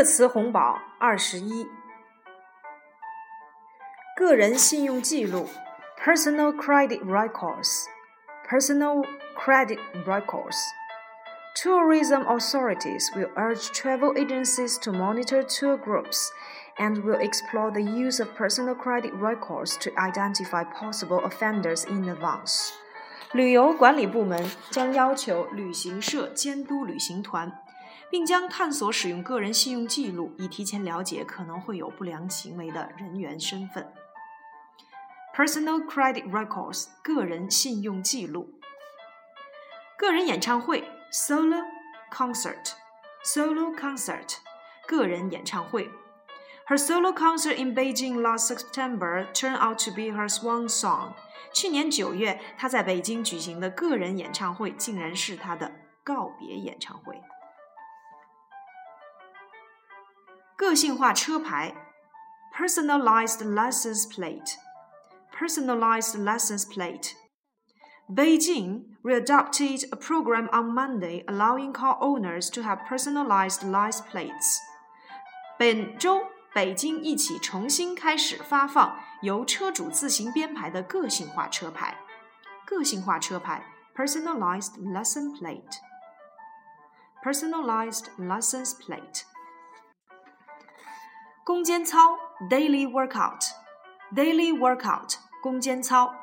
热词红宝二十一。个人信用记录 （personal credit records）。personal credit records. Tourism authorities will urge travel agencies to monitor tour groups and will explore the use of personal credit records to identify possible offenders in advance. 旅游管理部门将要求旅行社监督旅行团， 并将探索使用个人信用记录，以提前了解可能会有不良行为的人员身份。Personal credit records，个人信用记录。个人演唱会，solo concert，solo concert，个人演唱会。Her solo concert in Beijing last September turned out to be her swan song。去年九月，她在北京举行的个人演唱会竟然是她的告别演唱会。个性化车牌，personalized license plate。personalized license plate. Beijing readopted a program on Monday allowing car owners to have personalized license plates. 本周，北京一起重新开始发放由车主自行编排的个性化车牌。个性化车牌 （personalized license plate）。personalized license plate。 工间操 （daily workout, daily workout 工间操.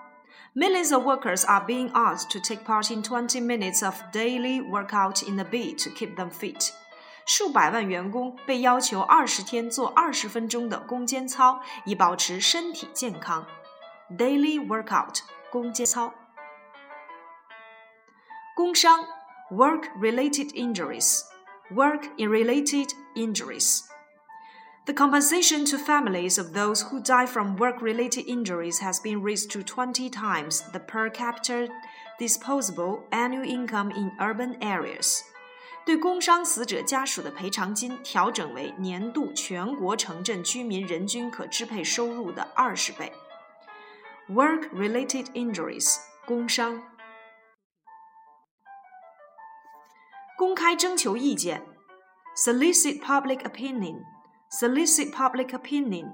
Millions of workers are being asked to take part in 20 minutes of daily workout in a bid to keep them fit. 数百万员工被要求二十天做二十分钟的工间操，以保持身体健康。Daily workout 工间操。工伤 （work-related injuries）。Work-related injuries。the compensation to families of those who die from work related injuries has been raised to 20 times the per capita disposable annual income in urban areas. 对工伤死者家属的赔偿金调整为年度全国城镇居民人均可支配收入的二十倍。Work-related injuries，工伤。公开征求意见，solicit public opinion。 solicit public opinion.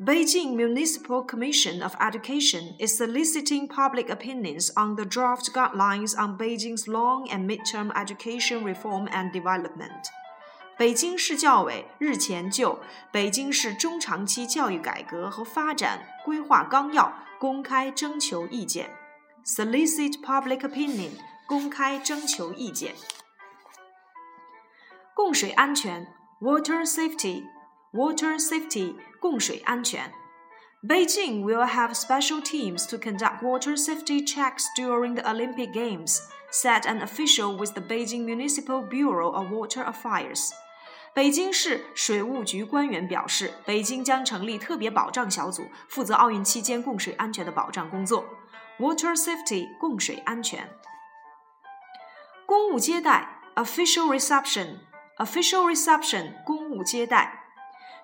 Beijing Municipal Commission of Education is soliciting public opinions on the draft guidelines on Beijing's long and midterm education reform and development. 北京市教委日前就北京市中长期教育改革和发展规划纲要公开征求意见。Solicit public opinion，公开征求意见。供水安全 water safety, water safety, 供水安全. Beijing will have special teams to conduct water safety checks during the Olympic Games, said an official with the Beijing Municipal Bureau of Water Affairs. 北京市水务局官员表示，北京将成立特别保障小组，负责奥运期间供水安全的保障工作。Water safety，供水安全。公务接待，official reception。 Official reception 公务接待。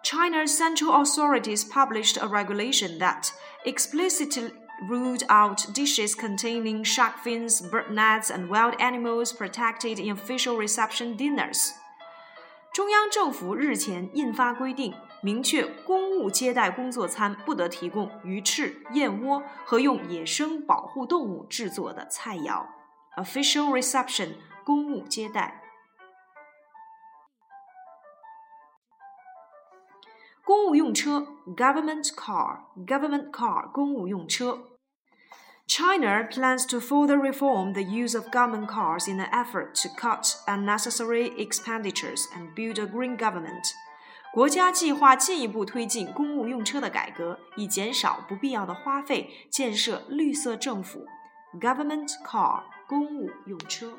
China's central authorities published a regulation that explicitly ruled out dishes containing shark fins, bird nets, and wild animals protected in official reception dinners. 中央政府日前印发规定，明确公务接待工作餐不得提供鱼翅、燕窝和用野生保护动物制作的菜肴。Official reception 公务接待。 公务用车 government car government car 公务用车。China plans to further reform the use of government cars in an effort to cut unnecessary expenditures and build a green government. 国家计划进一步推进公务用车的改革，以减少不必要的花费，建设绿色政府。Government car 公务用车。